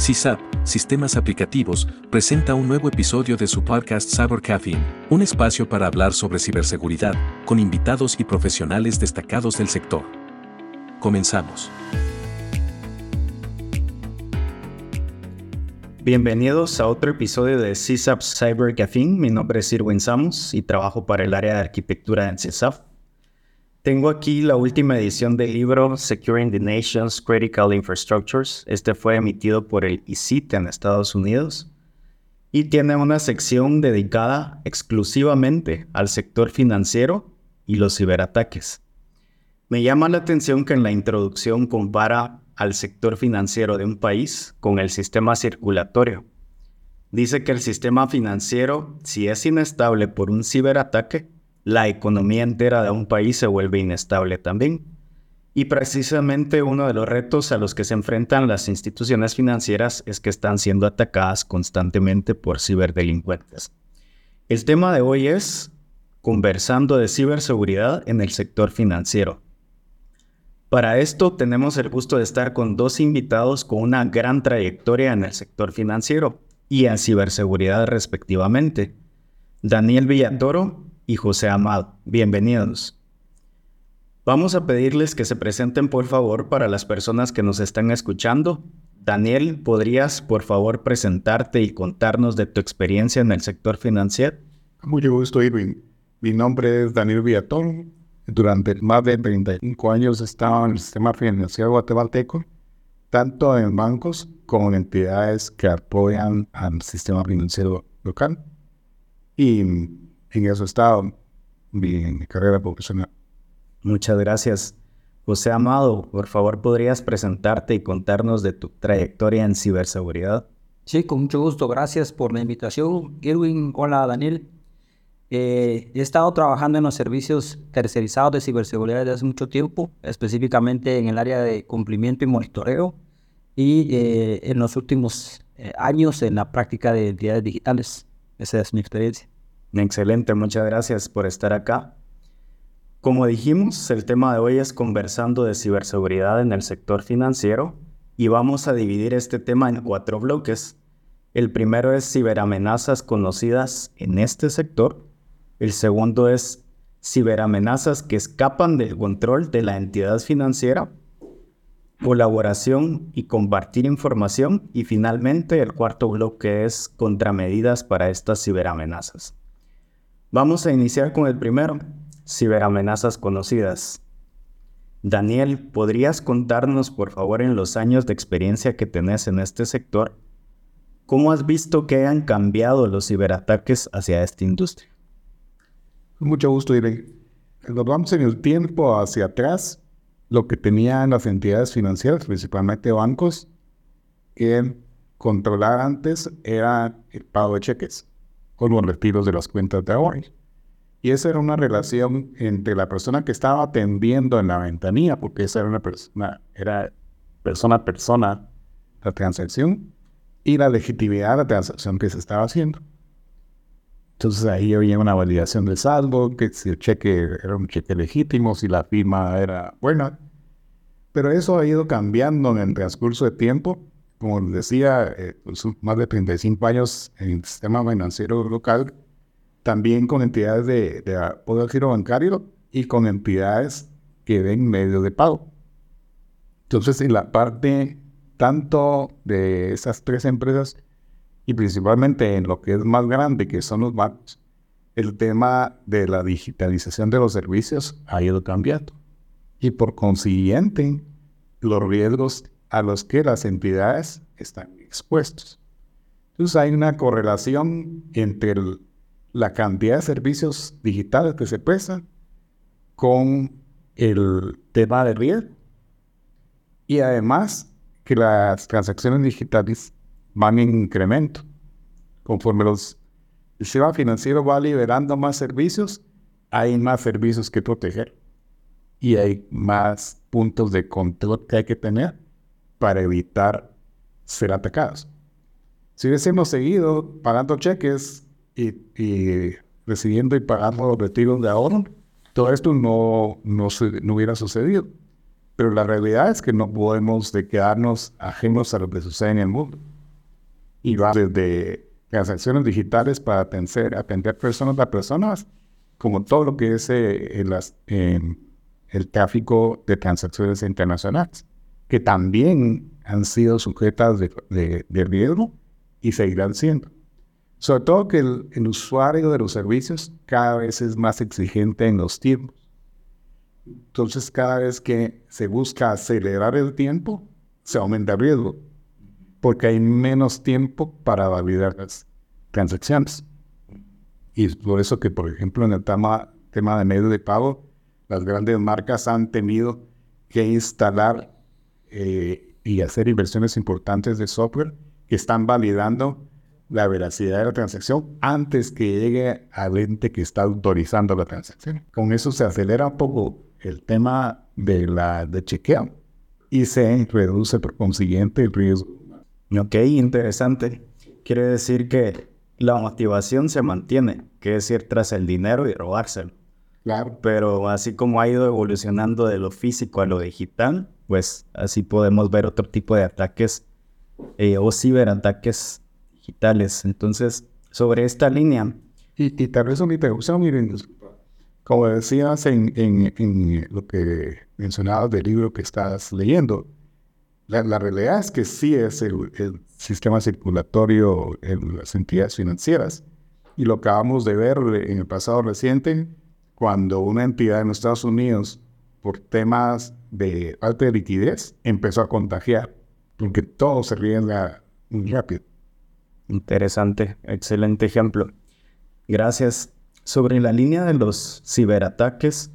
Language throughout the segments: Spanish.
CISAP, Sistemas Aplicativos, presenta un nuevo episodio de su podcast Cyber Caffeine, un espacio para hablar sobre ciberseguridad, con invitados y profesionales destacados del sector. Comenzamos. Bienvenidos a otro episodio de CISAP Cyber Caffeine. Mi nombre es Irwin Samos y trabajo para el área de arquitectura en CISAP. Tengo aquí la última edición del libro Securing the Nation's Critical Infrastructures. Este fue emitido por el ICIT en Estados Unidos y tiene una sección dedicada exclusivamente al sector financiero y los ciberataques. Me llama la atención que en la introducción compara al sector financiero de un país con el sistema circulatorio. Dice que el sistema financiero, si es inestable por un ciberataque, la economía entera de un país se vuelve inestable también. Y precisamente uno de los retos a los que se enfrentan las instituciones financieras es que están siendo atacadas constantemente por ciberdelincuentes. El tema de hoy es conversando de ciberseguridad en el sector financiero. Para esto tenemos el gusto de estar con dos invitados con una gran trayectoria en el sector financiero y en ciberseguridad respectivamente. Daniel Villatoro, y José Amado. Bienvenidos. Vamos a pedirles que se presenten por favor para las personas que nos están escuchando. Daniel, ¿podrías por favor presentarte y contarnos de tu experiencia en el sector financiero? Mucho gusto, Irving. Mi nombre es Daniel Villatón. Durante más de 35 años he estado en el sistema financiero guatemalteco, tanto en bancos como en entidades que apoyan al sistema financiero local. Y en eso estado mi carrera profesional. Muchas gracias. José Amado, por favor, ¿podrías presentarte y contarnos de tu trayectoria en ciberseguridad? Sí, con mucho gusto. Gracias por la invitación. Irwin, hola Daniel. Eh, he estado trabajando en los servicios tercerizados de ciberseguridad desde hace mucho tiempo, específicamente en el área de cumplimiento y monitoreo y eh, en los últimos eh, años en la práctica de identidades digitales. Esa es mi experiencia. Excelente, muchas gracias por estar acá. Como dijimos, el tema de hoy es conversando de ciberseguridad en el sector financiero y vamos a dividir este tema en cuatro bloques. El primero es ciberamenazas conocidas en este sector. El segundo es ciberamenazas que escapan del control de la entidad financiera. Colaboración y compartir información. Y finalmente el cuarto bloque es contramedidas para estas ciberamenazas. Vamos a iniciar con el primero, ciberamenazas conocidas. Daniel, ¿podrías contarnos, por favor, en los años de experiencia que tenés en este sector, cómo has visto que han cambiado los ciberataques hacia esta industria? Mucho gusto, Irene. Nos vamos en el tiempo hacia atrás. Lo que tenían las entidades financieras, principalmente bancos, que controlar antes era el pago de cheques con los retiros de las cuentas de ahorro. Y esa era una relación entre la persona que estaba atendiendo en la ventanilla, porque esa era una persona, era persona a persona la transacción, y la legitimidad de la transacción que se estaba haciendo. Entonces ahí había una validación del saldo, que si el cheque era un cheque legítimo, si la firma era buena. Pero eso ha ido cambiando en el transcurso de tiempo como les decía, eh, pues, más de 35 años en el sistema financiero local, también con entidades de, de giro bancario y con entidades que den medios de pago. Entonces, en la parte tanto de esas tres empresas y principalmente en lo que es más grande, que son los bancos, el tema de la digitalización de los servicios ha ido cambiando. Y por consiguiente, los riesgos a los que las entidades están expuestos. Entonces hay una correlación entre la cantidad de servicios digitales que se prestan con el tema de riesgo y además que las transacciones digitales van en incremento. Conforme los, el sistema financiero va liberando más servicios, hay más servicios que proteger y hay más puntos de control que hay que tener para evitar ser atacados. Si hubiésemos seguido pagando cheques y, recibiendo y pagando los retiros de ahorro, todo esto no, no, no hubiera sucedido. Pero la realidad es que no podemos de quedarnos ajenos a lo que sucede en el mundo. y va desde transacciones digitales para atender, atender personas a personas, como todo lo que es eh, el tráfico de transacciones internacionales, que también han sido sujetas de, riesgo y seguirán siendo. Sobre todo que el, el, usuario de los servicios cada vez es más exigente en los tiempos. Entonces, cada vez que se busca acelerar el tiempo, se aumenta el riesgo porque hay menos tiempo para validar las transacciones. Y es por eso que, por ejemplo, en el tema, tema de medios de pago, las grandes marcas han tenido que instalar eh, y hacer inversiones importantes de software que están validando la veracidad de la transacción antes que llegue al ente que está autorizando la transacción. Con eso se acelera un poco el tema de la de chequeo y se reduce por consiguiente el riesgo Ok, interesante. Quiere decir que la motivación se mantiene, que es ir tras el dinero y robárselo. Claro. Pero así como ha ido evolucionando de lo físico a lo digital, pues así podemos ver otro tipo de ataques eh, o ciberataques digitales. Entonces, sobre esta línea. Y, tal vez mi pregunta, miren, como decías en, en, en lo que mencionabas del libro que estás leyendo, la, realidad es que sí es el, sistema circulatorio en las entidades financieras. Y lo acabamos de ver en el pasado reciente, cuando una entidad en los Estados Unidos, por temas de falta de liquidez, empezó a contagiar, porque todo se riesga muy rápido. Interesante, excelente ejemplo. Gracias. Sobre la línea de los ciberataques,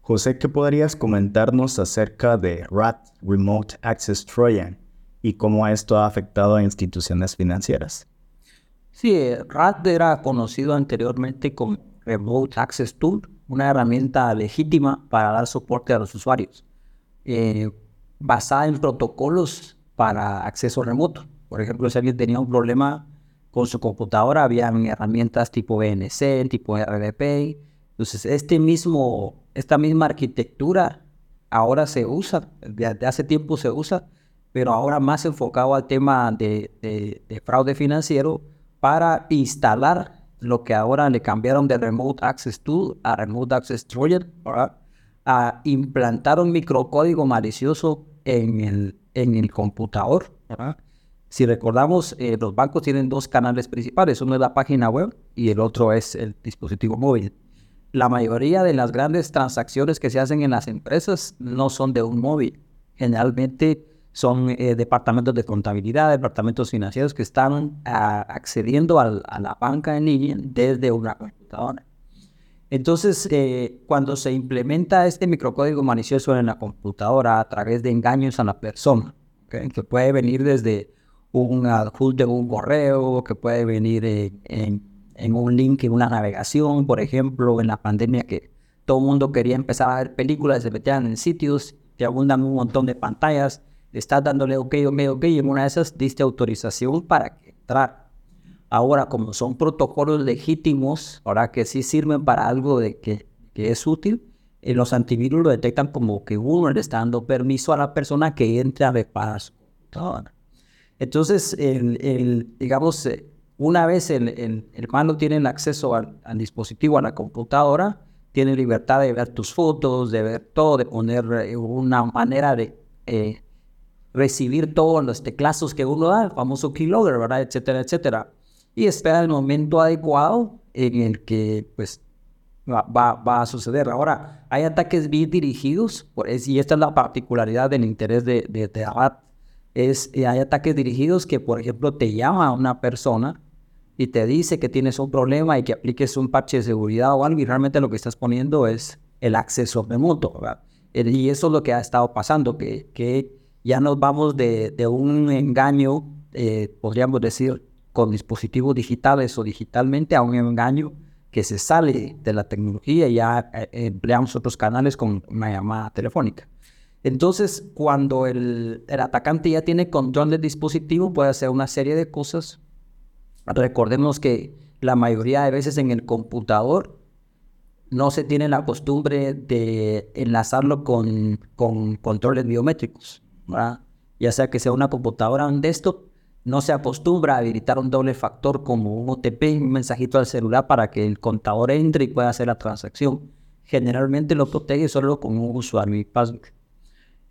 José, ¿qué podrías comentarnos acerca de RAT, Remote Access Trojan, y cómo esto ha afectado a instituciones financieras? Sí, RAT era conocido anteriormente como Remote Access Tool, una herramienta legítima para dar soporte a los usuarios, eh, basada en protocolos para acceso remoto. Por ejemplo, si alguien tenía un problema con su computadora, había herramientas tipo BNC, tipo RDP. Entonces, este mismo esta misma arquitectura ahora se usa, desde hace tiempo se usa, pero ahora más enfocado al tema de, fraude financiero para instalar lo que ahora le cambiaron de Remote Access Tool a Remote Access Trojan, a implantar un microcódigo malicioso en el, en el computador. Si recordamos, eh, los bancos tienen dos canales principales, uno es la página web y el otro es el dispositivo móvil la mayoría de las grandes transacciones que se hacen en las empresas no son de un móvil. Generalmente son eh, departamentos de contabilidad, departamentos financieros que están ah, accediendo a la banca en línea desde una computadora. Entonces, eh, cuando se implementa este microcódigo malicioso en la computadora a través de engaños a la persona, que puede venir desde un adjunto de un correo, que puede venir en un link, en una navegación, por ejemplo, en la pandemia que todo el mundo quería empezar a ver películas, se metían en sitios que abundan un montón de pantallas, estás dándole ok, ok, ok, y en una de esas diste autorización para entrar. Ahora, como son protocolos legítimos, ahora que sí sirven para algo de que, que es útil, eh, los antivirus lo detectan como que uno le está dando permiso a la persona que entre a reparar su computadora. Entonces, el, el digamos, eh, una vez el, el tiene acceso al, dispositivo, a la computadora, tiene libertad de ver tus fotos, de ver todo, de poner eh, una manera de recibir todos los teclazos que uno da, el famoso keylogger. Etcétera, etcétera. Y espera el momento adecuado en el que, pues, va, va, a suceder. Ahora, hay ataques bien dirigidos, y esta es la particularidad del interés de, de, de es, eh, hay ataques dirigidos que, por ejemplo, te llama a una persona y te dice que tienes un problema y que apliques un parche de seguridad o algo y realmente lo que estás poniendo es el acceso remoto, ¿verdad? Y eso es lo que ha estado pasando, que, que ya nos vamos de, de un engaño, eh, podríamos decir, con dispositivos digitales o digitalmente a un engaño que se sale de la tecnología y ya eh, empleamos otros canales con una llamada telefónica. Entonces, cuando el, el atacante ya tiene control del dispositivo, puede hacer una serie de cosas Recordemos que la mayoría de veces en el computador no se tiene la costumbre de enlazarlo con, con controles biométricos, ya sea que sea una computadora, un desktop, no se acostumbra a habilitar un doble factor como un OTP, un mensajito al celular para que el contador entre y pueda hacer la transacción. Generalmente lo protege solo con un usuario y password.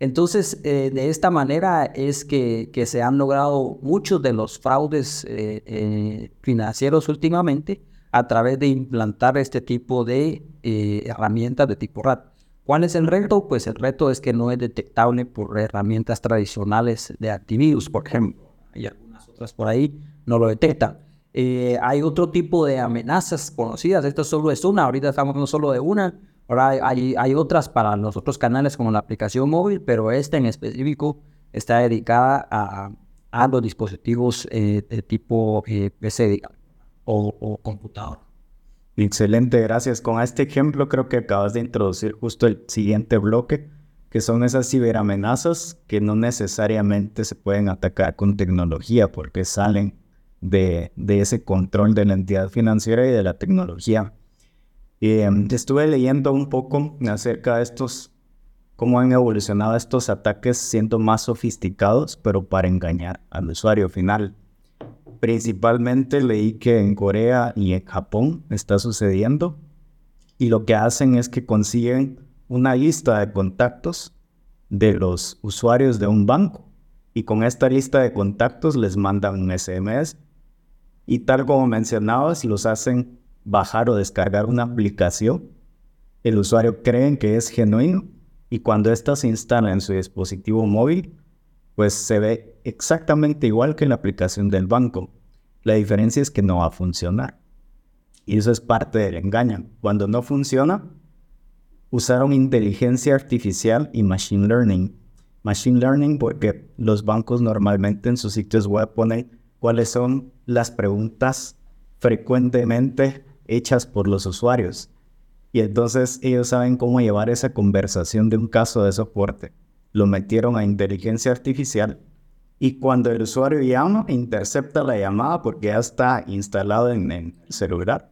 Entonces, eh, de esta manera es que, se han logrado muchos de los fraudes eh, eh, financieros últimamente a través de implantar este tipo de herramientas de tipo RAT. ¿Cuál es el reto? Pues el reto es que no es detectable por herramientas tradicionales de antivirus, por ejemplo. Otras por ahí, no lo detectan. hay otro tipo de amenazas conocidas, esto solo es una, ahorita estamos hablando solo de una, Ahora hay, hay, otras para los otros canales como la aplicación móvil, pero esta en específico está dedicada a, a los dispositivos eh, de tipo eh, PC o, computador. Excelente, gracias. Con este ejemplo creo que acabas de introducir justo el siguiente bloque, que son esas ciberamenazas que no necesariamente se pueden atacar con tecnología porque salen de, de ese control de la entidad financiera y de la tecnología. Eh, estuve leyendo un poco acerca de estos, cómo han evolucionado estos ataques siendo más sofisticados, pero para engañar al usuario final. Principalmente leí que en Corea y en Japón está sucediendo y lo que hacen es que consiguen una lista de contactos de los usuarios de un banco y con esta lista de contactos les mandan un SMS y tal como mencionabas los hacen bajar o descargar una aplicación, el usuario cree que es genuino y cuando ésta se instala en su dispositivo móvil, pues se ve exactamente igual que la aplicación del banco. La diferencia es que no va a funcionar. Y eso es parte del engaño. Cuando no funciona, usaron inteligencia artificial y machine learning. Machine learning porque los bancos normalmente en sus sitios web ponen cuáles son las preguntas frecuentemente hechas por los usuarios. Y entonces ellos saben cómo llevar esa conversación de un caso de soporte. Lo metieron a inteligencia artificial y cuando el usuario llama, intercepta la llamada porque ya está instalado en, el celular.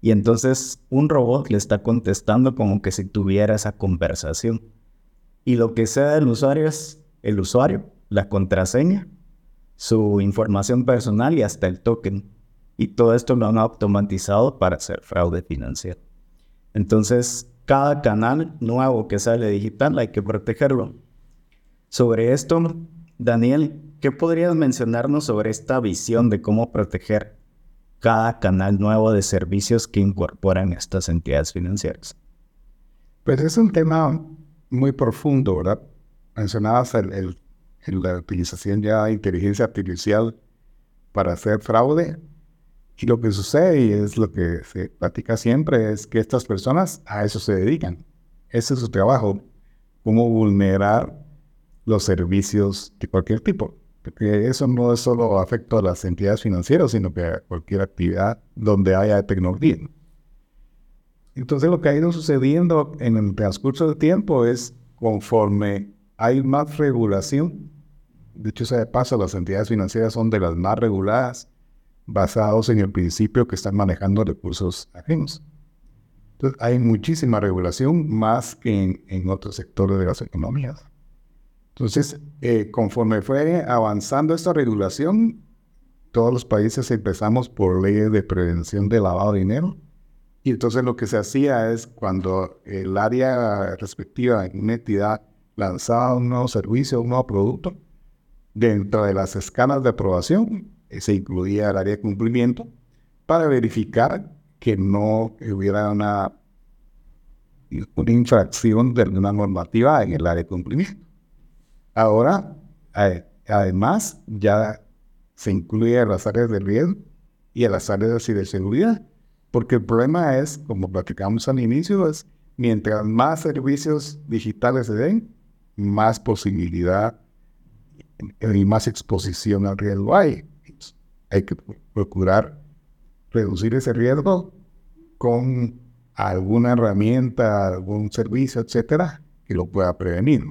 Y entonces un robot le está contestando como que si tuviera esa conversación. Y lo que sea del usuario es el usuario, la contraseña, su información personal y hasta el token. Y todo esto lo han automatizado para hacer fraude financiero. Entonces, cada canal nuevo que sale digital hay que protegerlo. Sobre esto, Daniel, ¿qué podrías mencionarnos sobre esta visión de cómo proteger cada canal nuevo de servicios que incorporan estas entidades financieras? Pues es un tema muy profundo, ¿verdad? Mencionabas el, la utilización ya de inteligencia artificial para hacer fraude y lo que sucede, y es lo que se platica siempre, es que estas personas a eso se dedican. Ese es su trabajo, cómo vulnerar los servicios de cualquier tipo. Porque eso no es solo afecto a las entidades financieras, sino que a cualquier actividad donde haya tecnología. Entonces lo que ha ido sucediendo en el transcurso del tiempo es conforme hay más regulación, de hecho se de paso, las entidades financieras son de las más reguladas, basados en el principio que están manejando recursos ajenos. Entonces, hay muchísima regulación más que en, otros sectores de las economías. Entonces, eh, conforme fue avanzando esta regulación, todos los países empezamos por leyes de prevención de lavado de dinero. Y entonces lo que se hacía es cuando el área respectiva en una entidad lanzaba un nuevo servicio, un nuevo producto, dentro de las escalas de aprobación, se incluía el área de cumplimiento para verificar que no hubiera una, una infracción de una normativa en el área de cumplimiento. Ahora, además, ya se incluye a las áreas de riesgo y a las áreas de ciberseguridad, porque el problema es, como platicamos al inicio, es mientras más servicios digitales se den, más posibilidad y más exposición al riesgo hay hay que procurar reducir ese riesgo con alguna herramienta, algún servicio, etcétera, que lo pueda prevenir.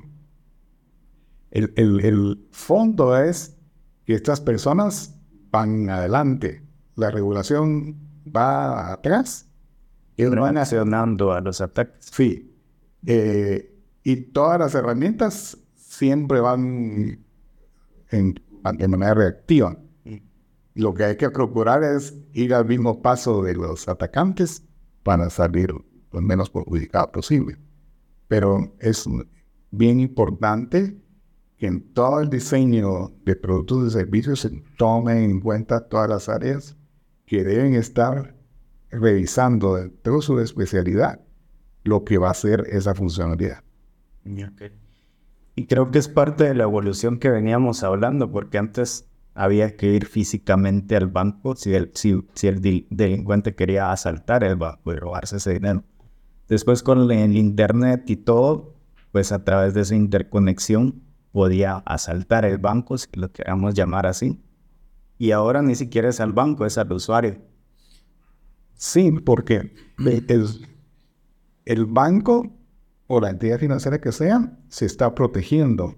El, fondo es que estas personas van adelante, la regulación va atrás. Y van accionando a los ataques. Sí. Eh, y todas las herramientas siempre van en, de manera reactiva. lo que hay que procurar es ir al mismo paso de los atacantes para salir lo menos perjudicado posible. Pero es bien importante que en todo el diseño de productos y servicios se tomen en cuenta todas las áreas que deben estar revisando dentro de su especialidad lo que va a ser esa funcionalidad. Y creo que es parte de la evolución que veníamos hablando, porque antes había que ir físicamente al banco si el, si, el delincuente quería asaltar el banco y robarse ese dinero. Después con el internet y todo, pues a través de esa interconexión podía asaltar el banco, si lo queramos llamar así. Y ahora ni siquiera es al banco, es al usuario. Sí, porque el, banco o la entidad financiera que sea se está protegiendo.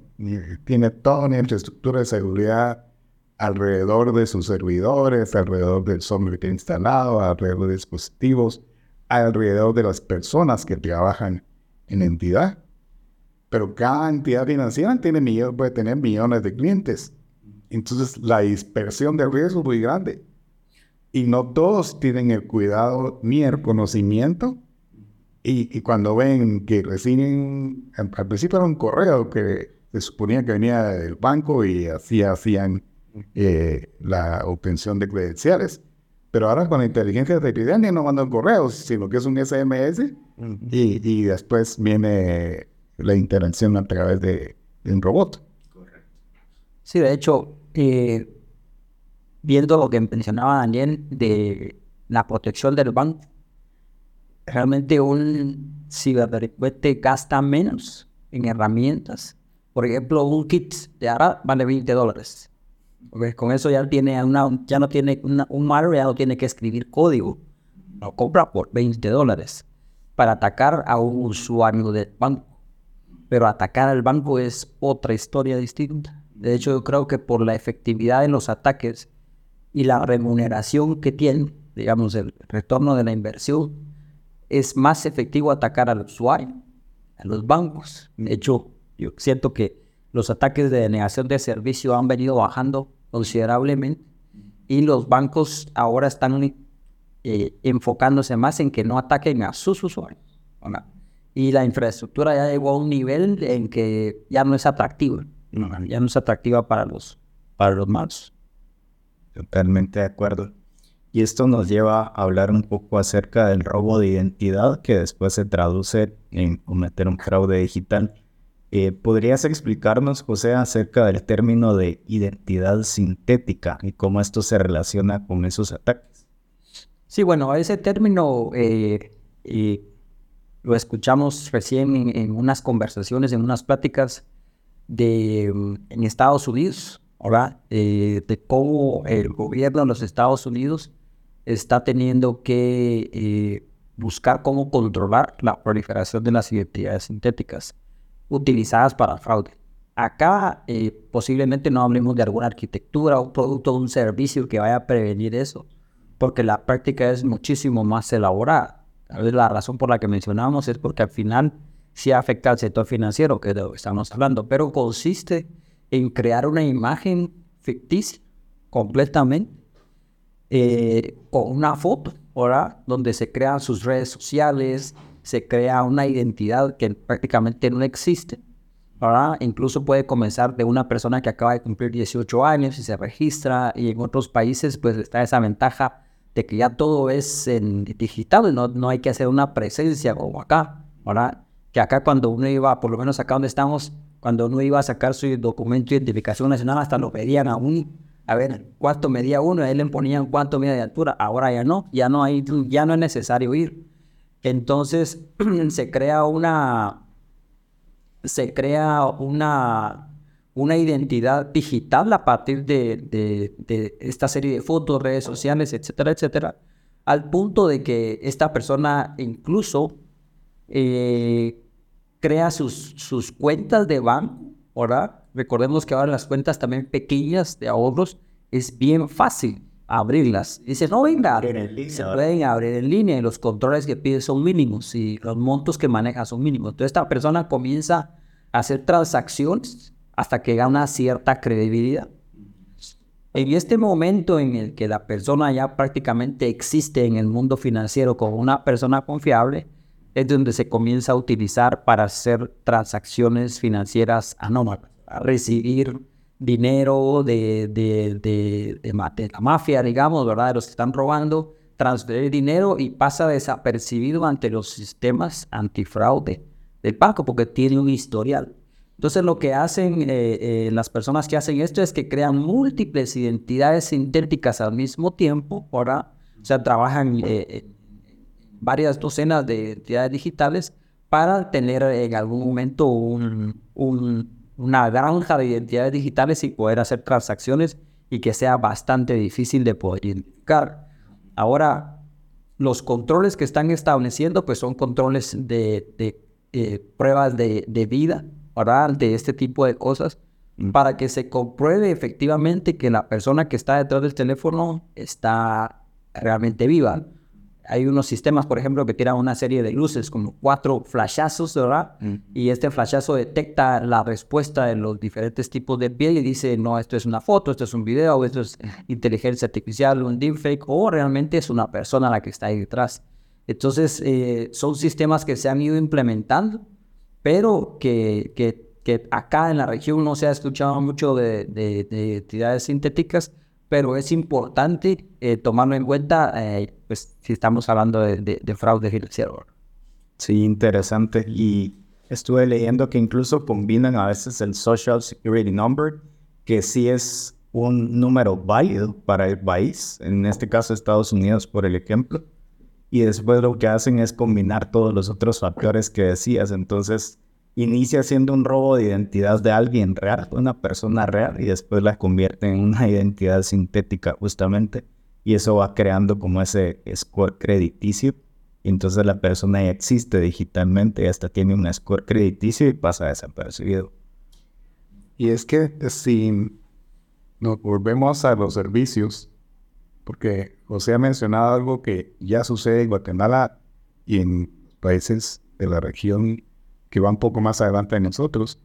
Tiene toda una infraestructura de seguridad alrededor de sus servidores, alrededor del software que instalado, alrededor de dispositivos, alrededor de las personas que trabajan en entidad. Pero cada entidad financiera tiene puede tener millones de clientes. Entonces la dispersión de riesgo es muy grande. Y no todos tienen el cuidado ni el conocimiento. Y, cuando ven que reciben, al principio era un correo que se suponía que venía del banco y así hacían eh, la obtención de credenciales. Pero ahora con la inteligencia artificial ya no mandan correos, sino que es un SMS y, y, después viene la interacción a través de, un robot. Sí, de hecho, eh, viendo lo que mencionaba Daniel de la protección del banco, realmente un ciberdelincuente gasta menos en herramientas. Por ejemplo, un kit de ARA vale 20 dólares. Con eso ya, tiene una, ya no tiene un malware, ya no tiene que escribir código. Lo compra por 20 dólares para atacar a un usuario del banco. Pero atacar al banco es otra historia distinta. De hecho, yo creo que por la efectividad en los ataques y la remuneración que tiene, digamos, el retorno de la inversión, es más efectivo atacar al usuario, a los bancos. De hecho, yo siento que los ataques de denegación de servicio han venido bajando considerablemente y los bancos ahora están eh, enfocándose más en que no ataquen a sus usuarios. Y la infraestructura ya llegó a un nivel en que ya no es atractiva, ya no es atractiva para los, para los malos. Totalmente de acuerdo. Y esto nos lleva a hablar un poco acerca del robo de identidad que después se traduce en cometer un fraude digital. Eh, ¿Podrías explicarnos, José, acerca del término de identidad sintética y cómo esto se relaciona con esos ataques? Sí, bueno, ese término eh, lo escuchamos recién en, unas conversaciones, en unas pláticas de, mm, en Estados Unidos, ¿verdad? Eh, de cómo el gobierno de los Estados Unidos está teniendo que buscar cómo controlar la proliferación de las identidades sintéticas utilizadas para fraude. Acá eh, posiblemente no hablemos de alguna arquitectura, un producto un servicio que vaya a prevenir eso, porque la práctica es muchísimo más elaborada. Tal vez la razón por la que mencionamos es porque al final sí afecta al sector financiero, que de lo que estamos hablando, pero consiste en crear una imagen ficticia completamente eh, con una foto, ¿verdad? Donde se crean sus redes sociales, se crea una identidad que prácticamente no existe. ¿verdad? Incluso puede comenzar de una persona que acaba de cumplir 18 años y se registra y en otros países pues está esa ventaja de que ya todo es en digital, no, no hay que hacer una presencia como acá, ¿verdad? Que acá cuando uno iba, por lo menos acá donde estamos, cuando uno iba a sacar su documento de identificación nacional, hasta lo pedían a un, a ver, cuánto medía uno, ahí le ponían cuánto medía de altura, ahora ya no, ya no hay, ya no es necesario ir. Entonces se crea una, se crea una, una identidad digital a partir de, esta serie de fotos, redes sociales, etcétera, etcétera, al punto de que esta persona incluso eh, crea sus, sus cuentas de banco, ¿verdad? Recordemos que ahora las cuentas también pequeñas de ahorros es bien fácil abrirlas. Dice, no, venga, se pueden abrir en línea y los controles que pide son mínimos y los montos que maneja son mínimos. Entonces esta persona comienza a hacer transacciones hasta que gana cierta credibilidad. En este momento en el que la persona ya prácticamente existe en el mundo financiero como una persona confiable, es donde se comienza a utilizar para hacer transacciones financieras anómalas, a recibir dinero de, de, de, de, la mafia, digamos, ¿verdad? De los que están robando, transferir dinero y pasa desapercibido ante los sistemas antifraude del banco porque tiene un historial. Entonces lo que hacen eh, eh, las personas que hacen esto es que crean múltiples identidades sintéticas al mismo tiempo, ¿verdad? O sea, trabajan eh, varias docenas de identidades digitales para tener en algún momento un, una granja de identidades digitales y poder hacer transacciones y que sea bastante difícil de poder identificar. Ahora, los controles que están estableciendo pues son controles de, eh, pruebas de vida, ¿verdad? De este tipo de cosas mm. para que se compruebe efectivamente que la persona que está detrás del teléfono está realmente viva hay unos sistemas, por ejemplo, que tiran una serie de luces, como cuatro flashazos, ¿verdad? Mm. Y este flashazo detecta la respuesta de los diferentes tipos de piel y dice, no, esto es una foto, esto es un video, esto es inteligencia artificial, un deepfake, o realmente es una persona la que está ahí detrás. Entonces, eh, son sistemas que se han ido implementando, pero que, que, que, acá en la región no se ha escuchado mucho de, de, de entidades sintéticas, pero es importante eh, tomarlo en cuenta eh, pues, si estamos hablando de, fraude financiero. Sí, interesante. Y estuve leyendo que incluso combinan a veces el Social Security Number, que sí es un número válido para el país, en este caso Estados Unidos por el ejemplo, y después lo que hacen es combinar todos los otros factores que decías. Entonces, inicia siendo un robo de identidad de alguien real, una persona real, y después la convierte en una identidad sintética justamente. Y eso va creando como ese score crediticio. Y entonces la persona ya existe digitalmente y hasta tiene un score crediticio y pasa desapercibido. Y es que si nos volvemos a los servicios, porque José ha mencionado algo que ya sucede en Guatemala y en países de la región que va un poco más adelante de nosotros,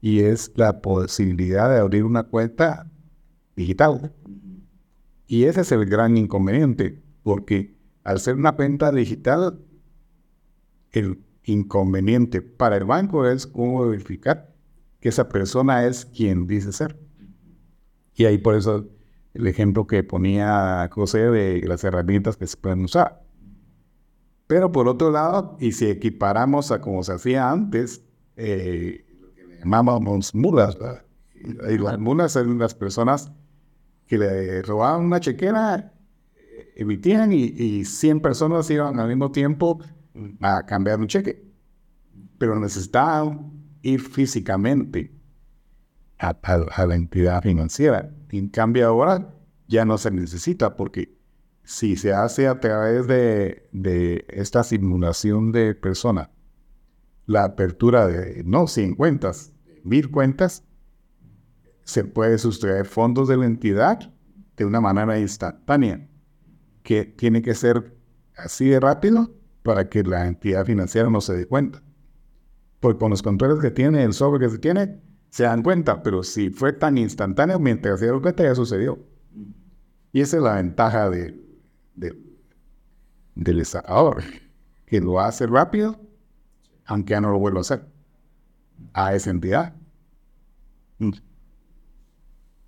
y es la posibilidad de abrir una cuenta digital. Y ese es el gran inconveniente, porque al ser una cuenta digital, el inconveniente para el banco es cómo verificar que esa persona es quien dice ser. Y ahí por eso el ejemplo que ponía José de las herramientas que se pueden usar. Pero por otro lado, y si equiparamos a como se hacía antes, eh, llamábamos mulas, y las mulas eran las personas que le robaban una chequera, eh, emitían y, y 100 personas iban al mismo tiempo a cambiar un cheque. Pero necesitaban ir físicamente a, a la entidad financiera. En cambio ahora ya no se necesita porque si se hace a través de, esta simulación de persona, la apertura de no 100 cuentas, mil cuentas, se puede sustraer fondos de la entidad de una manera instantánea, que tiene que ser así de rápido para que la entidad financiera no se dé cuenta. Porque con los controles que tiene, el software que se tiene, se dan cuenta, pero si fue tan instantáneo, mientras se dieron cuenta ya sucedió. Y esa es la ventaja de, del estafador, que lo hace rápido, aunque ya no lo vuelva a hacer, a esa entidad.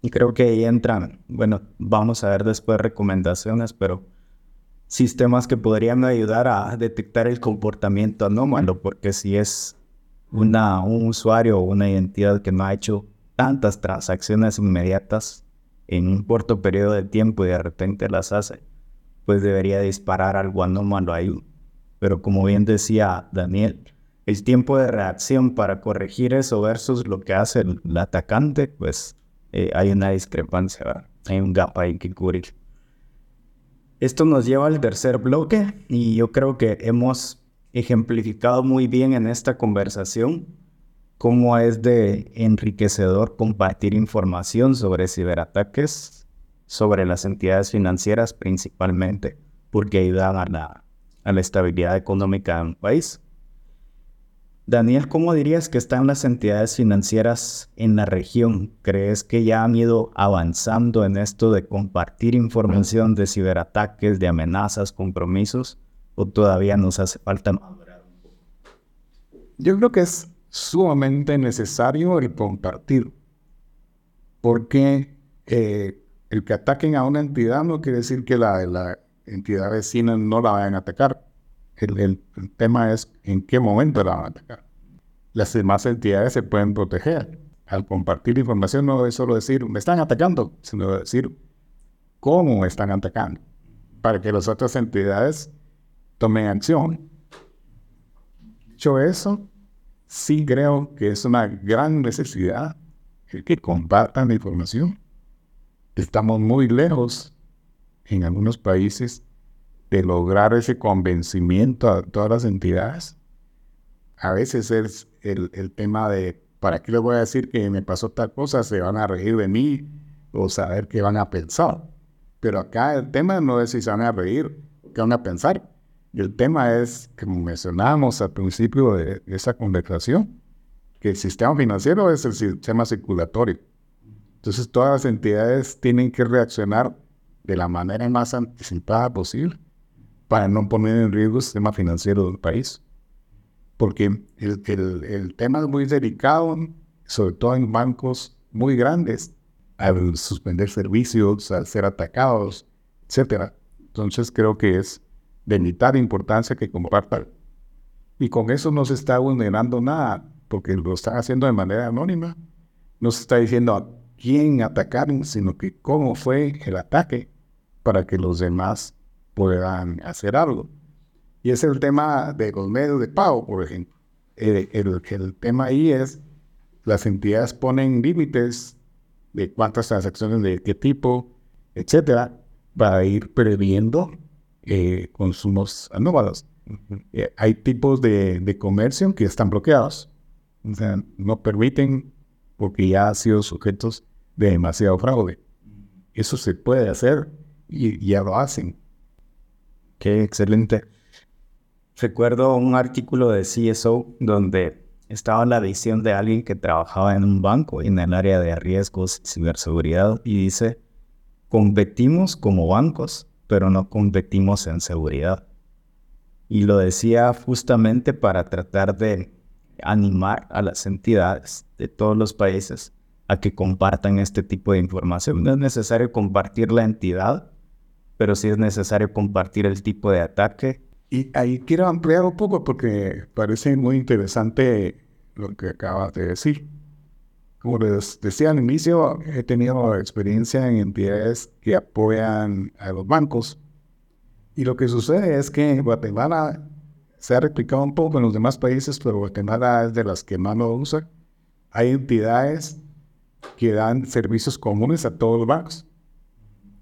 Y creo que ahí entran, bueno, vamos a ver después recomendaciones, pero sistemas que podrían ayudar a detectar el comportamiento anómalo, porque si es una, un usuario o una identidad que no ha hecho tantas transacciones inmediatas en un corto periodo de tiempo y de repente las hace, pues debería disparar algo anómalo ahí. Pero como bien decía Daniel, el tiempo de reacción para corregir eso versus lo que hace el, atacante, pues eh, hay una discrepancia, hay un gap ahí que cubrir. Esto nos lleva al tercer bloque y yo creo que hemos ejemplificado muy bien en esta conversación cómo es de enriquecedor compartir información sobre ciberataques sobre las entidades financieras principalmente, porque ayudan a la, a la estabilidad económica de un país. Daniel, ¿cómo dirías que están las entidades financieras en la región? ¿Crees que ya han ido avanzando en esto de compartir información de ciberataques, de amenazas, compromisos? ¿O todavía nos hace falta madurar un poco? Yo creo que es sumamente necesario el compartir. Porque eh, el que ataquen a una entidad no quiere decir que la, la entidad vecina no la vayan a atacar. El, tema es en qué momento la van a atacar. Las demás entidades se pueden proteger. Al compartir información no es solo decir, me están atacando, sino decir cómo me están atacando, para que las otras entidades tomen acción. Dicho eso, sí creo que es una gran necesidad que compartan la información. Estamos muy lejos en algunos países de lograr ese convencimiento a todas las entidades. A veces es el, tema de, ¿para qué les voy a decir que me pasó tal cosa? Se van a reír de mí o saber qué van a pensar. Pero acá el tema no es si se van a reír qué van a pensar. El tema es, como mencionábamos al principio de esa conversación, que el sistema financiero es el sistema circulatorio. Entonces todas las entidades tienen que reaccionar de la manera más anticipada posible para no poner en riesgo el sistema financiero del país. Porque el, el, tema es muy delicado, sobre todo en bancos muy grandes, al suspender servicios, al ser atacados, etc. Entonces creo que es de vital importancia que compartan. Y con eso no se está vulnerando nada, porque lo están haciendo de manera anónima. No se está diciendo a quién atacaron, sino que cómo fue el ataque para que los demás puedan hacer algo. Y es el tema de los medios de pago, por ejemplo. El, el, tema ahí es, las entidades ponen límites de cuántas transacciones de qué tipo, etcétera, para ir previendo eh, consumos anómalos. Eh, hay tipos de, de, comercio que están bloqueados, o sea, no permiten porque ya han sido sujetos de demasiado fraude. Eso se puede hacer y ya lo hacen. Qué excelente. Recuerdo un artículo de CSO donde estaba la visión de alguien que trabajaba en un banco en el área de riesgos y ciberseguridad y dice, competimos como bancos, pero no competimos en seguridad. Y lo decía justamente para tratar de animar a las entidades de todos los países a que compartan este tipo de información. No es necesario compartir la entidad, pero sí es necesario compartir el tipo de ataque. Y ahí quiero ampliar un poco porque parece muy interesante lo que acabas de decir. Como les decía al inicio, he tenido experiencia en entidades que apoyan a los bancos. Y lo que sucede es que Guatemala se ha replicado un poco en los demás países, pero Guatemala es de las que más lo usa. Hay entidades que dan servicios comunes a todos los bancos.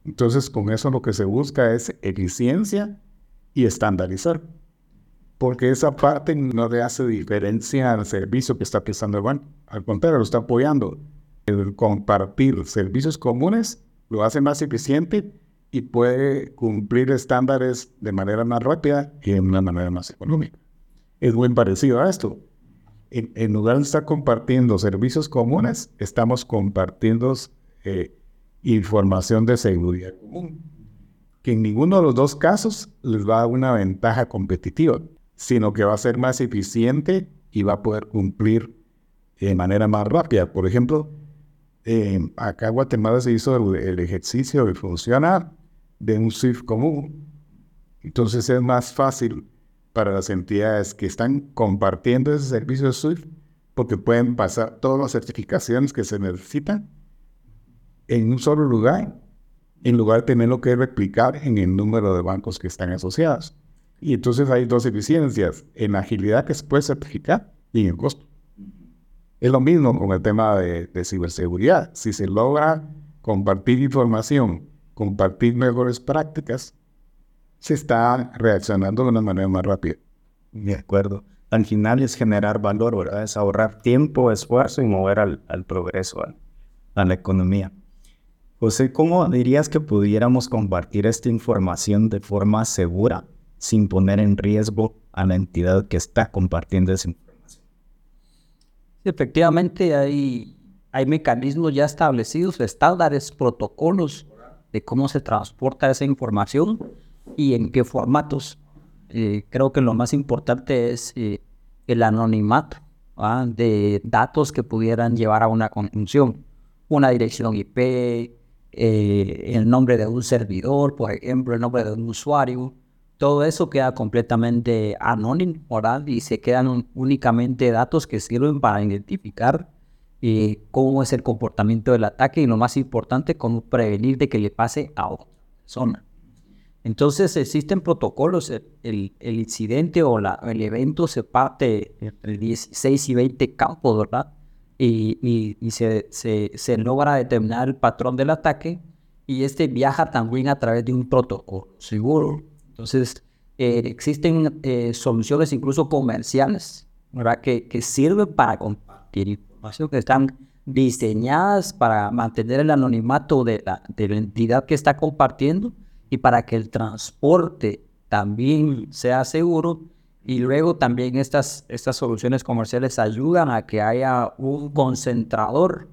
Entonces, con eso lo que se busca es eficiencia y estandarizar. Porque esa parte no le hace diferencia al servicio que está prestando el banco. Al contrario, lo está apoyando. El compartir servicios comunes lo hace más eficiente y puede cumplir estándares de manera más rápida y de una manera más económica. Es muy parecido a esto. En, lugar de estar compartiendo servicios comunes, estamos compartiendo eh, información de seguridad común, que en ninguno de los dos casos les va a dar una ventaja competitiva, sino que va a ser más eficiente y va a poder cumplir de manera más rápida. Por ejemplo, eh, acá en Guatemala se hizo el, ejercicio de funcionar de un SWIFT común. Entonces es más fácil para las entidades que están compartiendo ese servicio de SWIFT porque pueden pasar todas las certificaciones que se necesitan en un solo lugar, en lugar de tenerlo que replicar en el número de bancos que están asociados. Y entonces hay dos eficiencias, en la agilidad que se puede certificar y en el costo. Es lo mismo con el tema de, de ciberseguridad. Si se logra compartir información, compartir mejores prácticas, se está reaccionando de una manera más rápida. De acuerdo. Al final es generar valor, ¿verdad? Es ahorrar tiempo, esfuerzo y mover al, al progreso, a la economía. José, ¿cómo dirías que pudiéramos compartir esta información de forma segura sin poner en riesgo a la entidad que está compartiendo esa información? Efectivamente, hay, hay mecanismos ya establecidos, estándares, protocolos de cómo se transporta esa información y en qué formatos. Eh, creo que lo más importante es eh, el anonimato de datos que pudieran llevar a una conjunción. Una dirección IP, eh, el nombre de un servidor, por ejemplo, el nombre de un usuario. Todo eso queda completamente anónimo, ¿verdad? Y se quedan únicamente datos que sirven para identificar cómo es el comportamiento del ataque y lo más importante, cómo prevenir de que le pase a otra persona. Entonces existen protocolos, el, incidente o el evento se parte entre 16 y 20 campos, ¿verdad? Y, se, se, logra determinar el patrón del ataque y este viaja también a través de un protocolo seguro. Entonces eh, existen eh, soluciones incluso comerciales, ¿verdad? Que, que sirven para compartir información, que están diseñadas para mantener el anonimato de la, de la entidad que está compartiendo y para que el transporte también sea seguro. Y luego también estas, estas soluciones comerciales ayudan a que haya un concentrador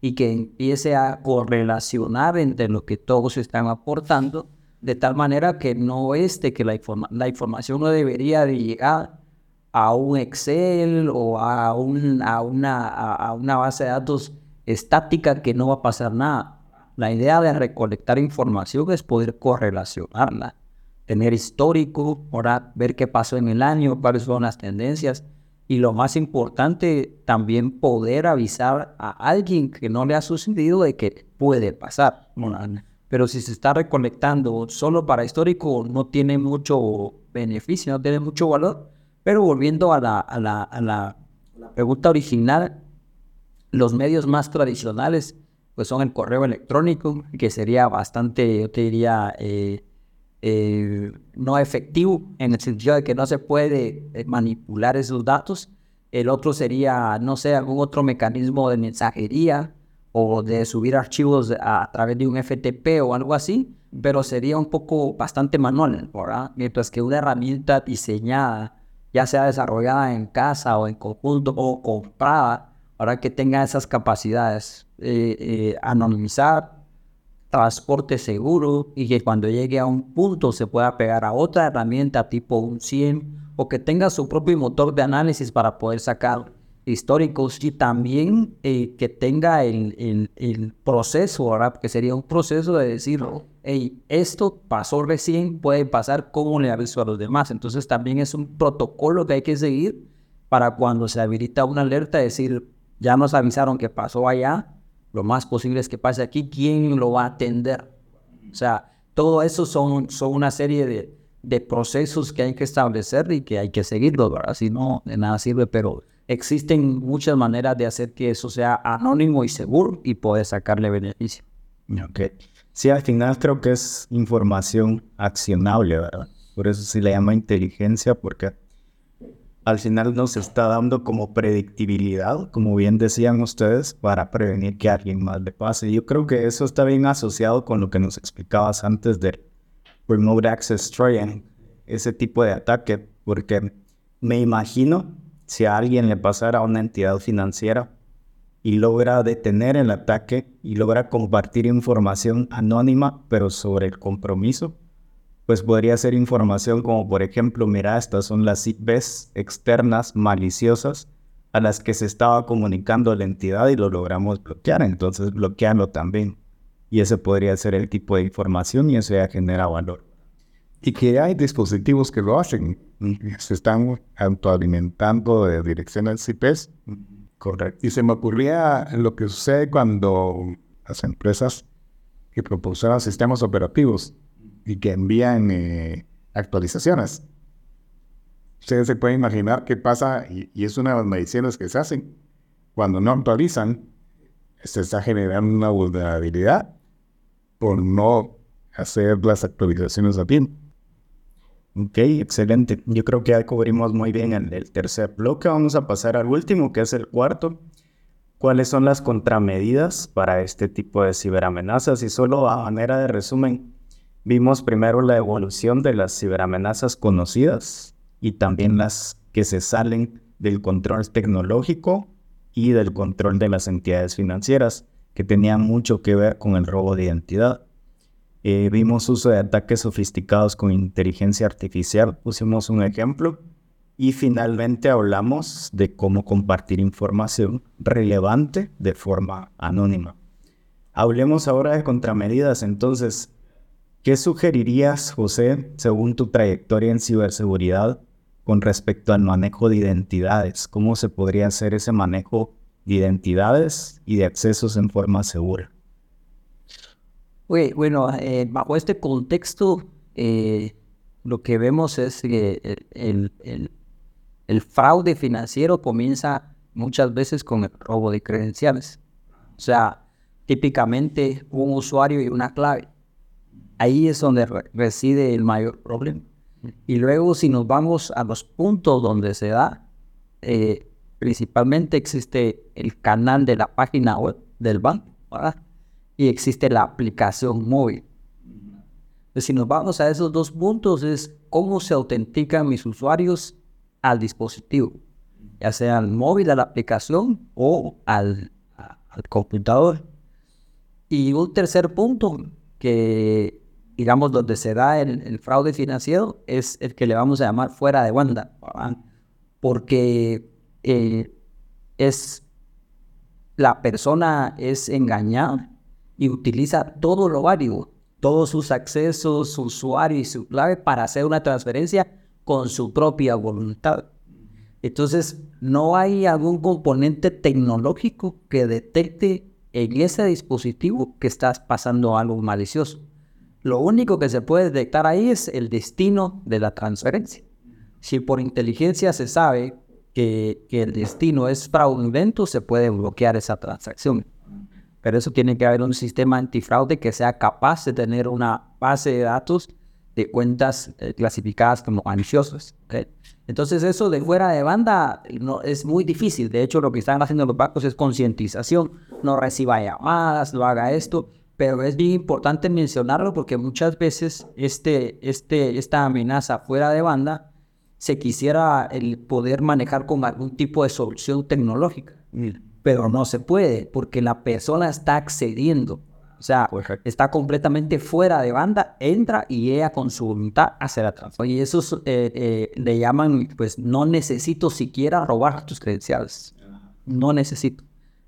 y que empiece a correlacionar entre lo que todos están aportando, de tal manera que no es de que la, la información no debería de llegar a un Excel o a, un, a, una, a una base de datos estática que no va a pasar nada la idea de recolectar información es poder correlacionarla, tener histórico, ahora ver qué pasó en el año, cuáles son las tendencias y lo más importante, también poder avisar a alguien que no le ha sucedido de que puede pasar. Pero si se está recolectando solo para histórico, no tiene mucho beneficio, no tiene mucho valor. Pero volviendo a la, a la, a la pregunta original, los medios más tradicionales pues son el correo electrónico, que sería bastante, yo te diría, eh, eh, no efectivo, en el sentido de que no se puede eh, manipular esos datos. El otro sería, no sé, algún otro mecanismo de mensajería o de subir archivos a, través de un FTP o algo así, pero sería un poco bastante manual, ¿verdad? Mientras que una herramienta diseñada, ya sea desarrollada en casa o en conjunto o comprada, para que tenga esas capacidades, eh, eh, anonimizar, transporte seguro y que cuando llegue a un punto se pueda pegar a otra herramienta tipo un 100 o que tenga su propio motor de análisis para poder sacar históricos y también eh, que tenga el, el, proceso, ¿verdad? Que sería un proceso de decir, hey, esto pasó recién, puede pasar, ¿cómo le aviso a los demás? Entonces también es un protocolo que hay que seguir para cuando se habilita una alerta, decir, ya nos avisaron que pasó allá, lo más posible es que pase aquí, ¿quién lo va a atender? O sea, todo eso son, son una serie de, de procesos que hay que establecer y que hay que seguirlos, ¿verdad? Si no, de nada sirve, pero existen muchas maneras de hacer que eso sea anónimo y seguro y poder sacarle beneficio. Ok. Sí, al final creo que es información accionable, ¿verdad? Por eso se le llama inteligencia, porque al final nos está dando como predictibilidad, como bien decían ustedes, para prevenir que alguien más le pase. Yo creo que eso está bien asociado con lo que nos explicabas antes de Remote Access Trojan, ese tipo de ataque, porque me imagino si a alguien le pasara a una entidad financiera y logra detener el ataque y logra compartir información anónima, pero sobre el compromiso, pues podría ser información como por ejemplo, mira, estas son las IPs externas maliciosas a las que se estaba comunicando la entidad y lo logramos bloquear, entonces bloquearlo también. Y ese podría ser el tipo de información y eso ya genera valor. Y que hay dispositivos que lo hacen, se están autoalimentando de direcciones IPs. Correcto. Y se me ocurría lo que sucede cuando las empresas que propulsaron sistemas operativos y que envían eh, actualizaciones. Ustedes se pueden imaginar qué pasa, y, es una de las mediciones que se hacen. Cuando no actualizan, se está generando una vulnerabilidad por no hacer las actualizaciones a tiempo. Ok, excelente. Yo creo que ya cubrimos muy bien el, tercer bloque. Vamos a pasar al último, que es el cuarto. ¿Cuáles son las contramedidas para este tipo de ciberamenazas? Y solo a manera de resumen, Vimos primero la evolución de las ciberamenazas conocidas y también las que se salen del control tecnológico y del control de las entidades financieras, que tenían mucho que ver con el robo de identidad. Eh, vimos uso de ataques sofisticados con inteligencia artificial, pusimos un ejemplo, y finalmente hablamos de cómo compartir información relevante de forma anónima. Hablemos ahora de contramedidas. Entonces, ¿qué sugerirías, José, según tu trayectoria en ciberseguridad, con respecto al manejo de identidades? ¿Cómo se podría hacer ese manejo de identidades y de accesos en forma segura? Bueno, eh, bajo este contexto, eh, lo que vemos es que el, el fraude financiero comienza muchas veces con el robo de credenciales. O sea, típicamente un usuario y una clave. Ahí es donde reside el mayor problema. Y luego si nos vamos a los puntos donde se da, eh, principalmente existe el canal de la página web del banco, Y existe la aplicación móvil. Entonces, si nos vamos a esos dos puntos, es cómo se autentican mis usuarios al dispositivo, ya sea al móvil, a la aplicación o al, computador. Y un tercer punto que, digamos, donde se da el, fraude financiero es el que le vamos a llamar fuera de banda, porque eh, es la persona es engañada y utiliza todo lo válido, todos sus accesos, su usuario y su clave para hacer una transferencia con su propia voluntad. Entonces, no hay algún componente tecnológico que detecte en ese dispositivo que estás pasando algo malicioso. Lo único que se puede detectar ahí es el destino de la transferencia. Si por inteligencia se sabe que, que el destino es fraudulento, se puede bloquear esa transacción. Pero eso tiene que haber un sistema antifraude que sea capaz de tener una base de datos de cuentas eh, clasificadas como ansiosas. Entonces eso de fuera de banda no, es muy difícil. De hecho, lo que están haciendo los bancos es concientización. No reciba llamadas, no haga esto. Pero es bien importante mencionarlo porque muchas veces este, este, esta amenaza fuera de banda se quisiera el poder manejar con algún tipo de solución tecnológica. Pero no se puede porque la persona está accediendo o sea, está completamente fuera de banda, entra y ella con su voluntad hace la transferencia. Y eso eh, eh, le llaman, pues no necesito siquiera robar tus credenciales. No necesito.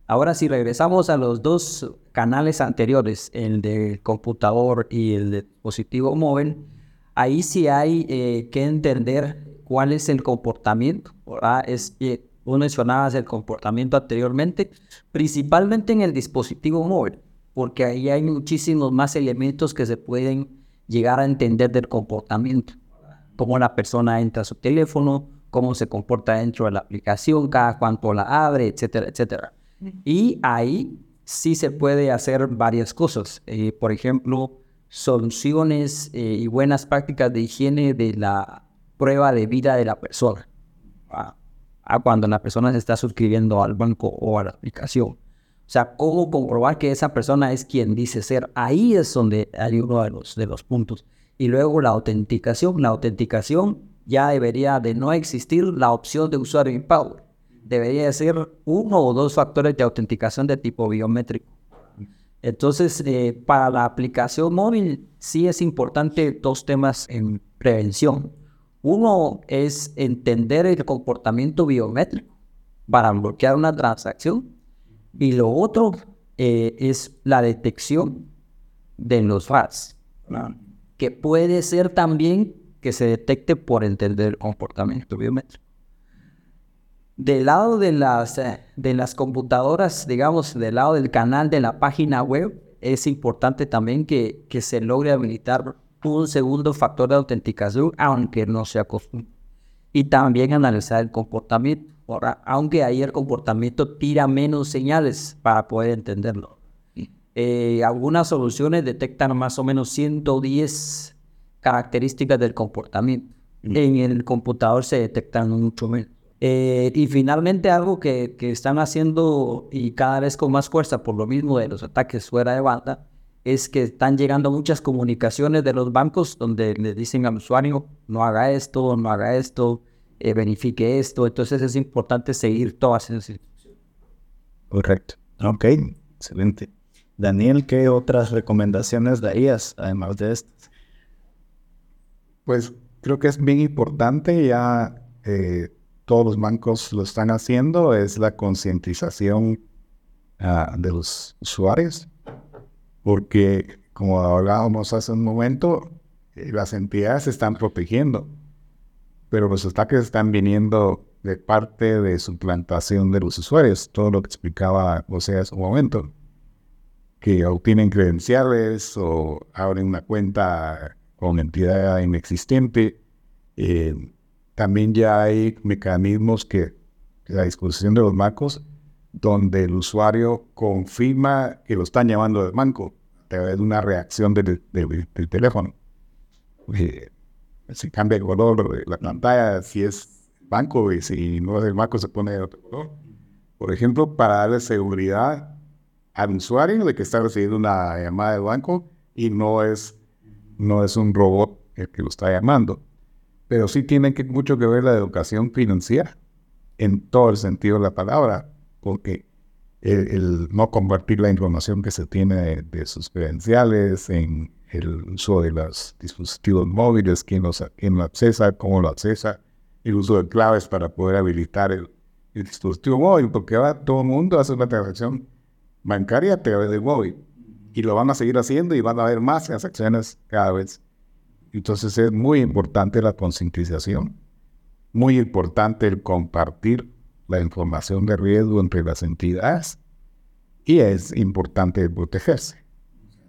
Ahora si regresamos a los dos canales anteriores, el del computador y el dispositivo móvil, ahí sí hay eh, que entender cuál es el comportamiento. ¿verdad? Es, vos mencionabas el comportamiento anteriormente, principalmente en el dispositivo móvil porque ahí hay muchísimos más elementos que se pueden llegar a entender del comportamiento, cómo la persona entra a su teléfono, cómo se comporta dentro de la aplicación, cada cuánto la abre, etcétera, etcétera. Y ahí sí se puede hacer varias cosas. Eh, por ejemplo, soluciones eh, y buenas prácticas de higiene de la prueba de vida de la persona. A cuando la persona se está suscribiendo al banco o a la aplicación. O sea, cómo comprobar que esa persona es quien dice ser. Ahí es donde hay uno de los, de los puntos. Y luego la autenticación. La autenticación ya debería de no existir la opción de usuario empower. Debería ser uno o dos factores de autenticación de tipo biométrico. Entonces, eh, para la aplicación móvil sí es importante dos temas en prevención. Uno es entender el comportamiento biométrico para bloquear una transacción y lo otro eh, es la detección de los FAS, que puede ser también que se detecte por entender el comportamiento biométrico. Del lado de las, eh, de las computadoras, digamos, del lado del canal de la página web, es importante también que, que se logre habilitar un segundo factor de autenticación, aunque no sea costumbre. Y también analizar el comportamiento aunque ahí el comportamiento tira menos señales para poder entenderlo. Eh, algunas soluciones detectan más o menos 110 características del comportamiento. Mm. En el computador se detectan mucho menos. Eh, y finalmente algo que, que, están haciendo y cada vez con más fuerza por lo mismo de los ataques fuera de banda, es que están llegando muchas comunicaciones de los bancos donde le dicen al usuario, no haga esto, no haga esto, eh, verifique esto. Entonces es importante seguir todas esas instrucciones. Correcto. Ok, excelente. Daniel, ¿qué otras recomendaciones darías además de estas? Pues creo que es bien importante, ya eh, todos los bancos lo están haciendo, es la concientización ah, de los usuarios, porque como hablábamos hace un momento, eh, las entidades se están protegiendo, pero los ataques están viniendo de parte de su plantación de los usuarios, todo lo que explicaba José hace un momento, que obtienen credenciales o abren una cuenta con entidad inexistente. Eh, también ya hay mecanismos que la disposición de los bancos donde el usuario confirma que lo están llamando del banco a través de una reacción del, teléfono. Eh, se cambia el color de la pantalla, si es banco y si no es el banco se pone de otro color. Por ejemplo, para darle seguridad al usuario de que está recibiendo una llamada del banco y no es, no es un robot el que lo está llamando. Pero sí tiene que, mucho que ver la educación financiera en todo el sentido de la palabra, porque el, no convertir la información que se tiene de, sus credenciales en el uso de los dispositivos móviles, quién, los, quién lo accesa, cómo lo accesa, el uso de claves para poder habilitar el, dispositivo móvil, porque ahora todo el mundo hace una transacción bancaria a través del móvil. Y lo van a seguir haciendo y van a haber más transacciones cada vez. Entonces es muy importante la concientización, muy importante el compartir la información de riesgo entre las entidades y es importante protegerse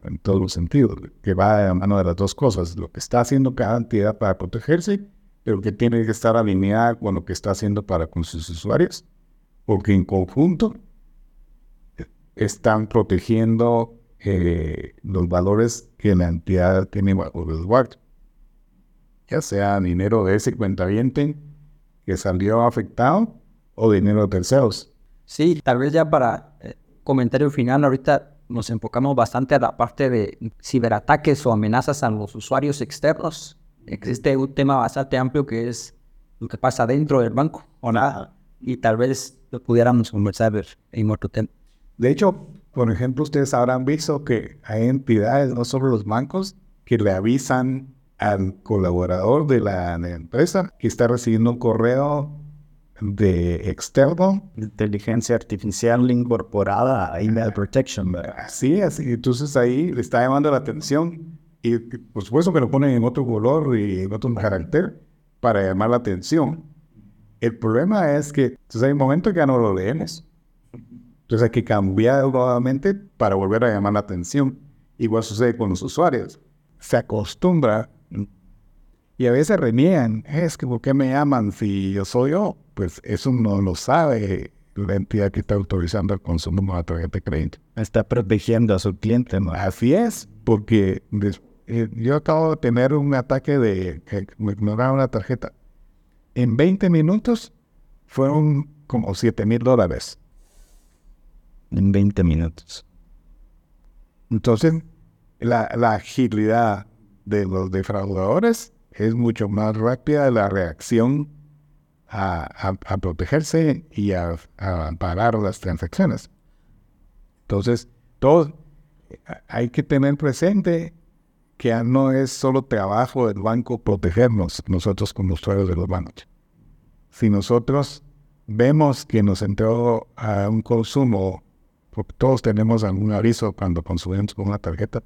en todos los sentidos, que va de la mano de las dos cosas, lo que está haciendo cada entidad para protegerse pero que tiene que estar alineada con lo que está haciendo para con sus usuarios, porque en conjunto están protegiendo eh, los valores que la entidad tiene bajo resguardo, ya sea dinero de ese cuentaviente que salió afectado o dinero de terceros. Sí, tal vez ya para eh, comentario final, ahorita nos enfocamos bastante a la parte de ciberataques o amenazas a los usuarios externos existe un tema bastante amplio que es lo que pasa dentro del banco o nada. Y tal vez lo pudiéramos conversar en otro tema. De hecho, por ejemplo, ustedes habrán visto que hay entidades, no solo los bancos, que le avisan al colaborador de la, empresa que está recibiendo un correo de externo. Inteligencia artificial incorporada a email protection. Así, así. Entonces ahí le está llamando la atención y por supuesto que lo ponen en otro color y en otro carácter para llamar la atención. El problema es que entonces hay un momento que ya no lo leemos. Entonces hay que cambiar nuevamente para volver a llamar la atención. Igual sucede con los usuarios. Se acostumbra y a veces reniegan. Es que ¿por qué me llaman si yo soy yo? Pues eso no lo sabe la entidad que está autorizando el consumo de una tarjeta de crédito. Está protegiendo a su cliente, ¿no? Así es, porque eh, yo acabo de tener un ataque de que me ignoraron una tarjeta. En 20 minutos fueron como 7 mil dólares. En 20 minutos. Entonces, la, agilidad de los defraudadores es mucho más rápida la reacción a, protegerse y a, parar las transacciones. Entonces, todo hay que tener presente que no es solo trabajo del banco protegernos nosotros como usuarios de los bancos. Si nosotros vemos que nos entró a un consumo, porque todos tenemos algún aviso cuando consumimos con una tarjeta,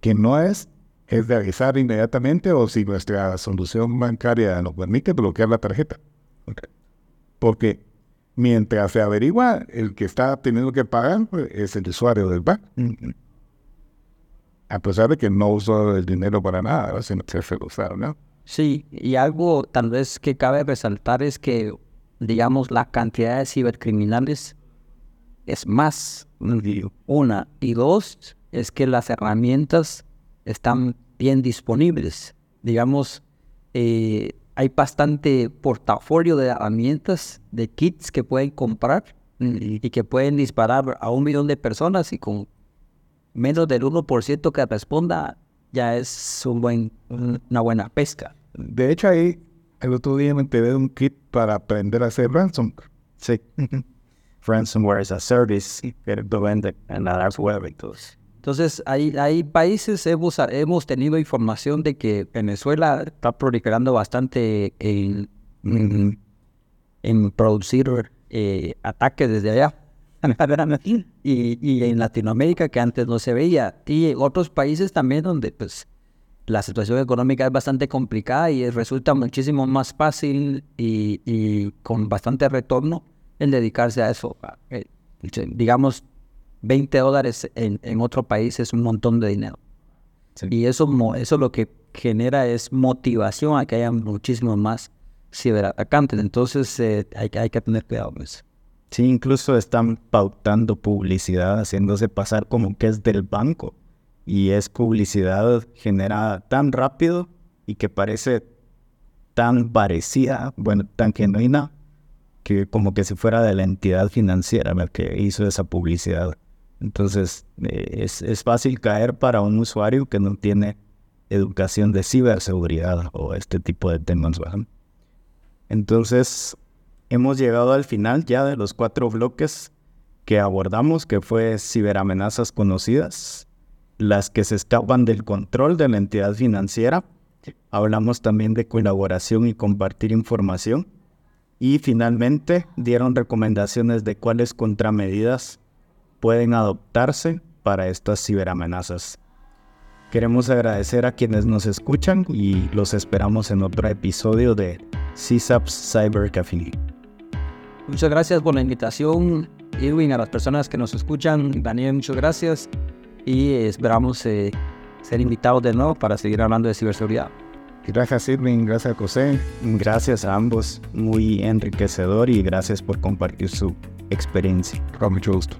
que no es, es de avisar inmediatamente o si nuestra solución bancaria nos permite bloquear la tarjeta. Porque mientras se averigua, el que está teniendo que pagar pues, es el usuario del banco a pesar de que no usó el dinero para nada, sino que se usar, ¿no? Sí, y algo tal vez que cabe resaltar es que, digamos, la cantidad de cibercriminales es más, una, y dos, es que las herramientas están bien disponibles. Digamos, eh, hay bastante portafolio de herramientas, de kits que pueden comprar y que pueden disparar a un millón de personas y con menos del 1% que responda ya es un buen, una buena pesca. De hecho, ahí el otro día me enteré de un kit para aprender a hacer ransom. Sí. ransomware as a service que lo venden en la dark web y todo eso. Entonces, hay, hay países, hemos, hemos tenido información de que Venezuela está proliferando bastante en, en, en producir eh, ataques desde allá. y, y en Latinoamérica que antes no se veía. Y en otros países también donde pues la situación económica es bastante complicada y resulta muchísimo más fácil y, y con bastante retorno el dedicarse a eso. Eh, digamos, 20 dólares en, en, otro país es un montón de dinero. Sí. Y eso, eso lo que genera es motivación a que haya muchísimos más ciberatacantes. Entonces eh, hay, hay que tener cuidado con eso. Sí, incluso están pautando publicidad, haciéndose pasar como que es del banco. Y es publicidad generada tan rápido y que parece tan parecida, bueno, tan genuina, que como que si fuera de la entidad financiera la que hizo esa publicidad. Entonces, eh, es, es fácil caer para un usuario que no tiene educación de ciberseguridad o este tipo de temas. ¿verdad? Entonces, hemos llegado al final ya de los cuatro bloques que abordamos, que fue ciberamenazas conocidas, las que se escapan del control de la entidad financiera. Hablamos también de colaboración y compartir información. Y finalmente dieron recomendaciones de cuáles contramedidas pueden adoptarse para estas ciberamenazas. Queremos agradecer a quienes nos escuchan y los esperamos en otro episodio de CISAPS Cyber Café. Muchas gracias por la invitación, Irwin, a las personas que nos escuchan. Daniel, muchas gracias y esperamos eh, ser invitados de nuevo para seguir hablando de ciberseguridad. Gracias, Irwin. Gracias, José. Gracias a ambos. Muy enriquecedor y gracias por compartir su experiencia. Con mucho gusto.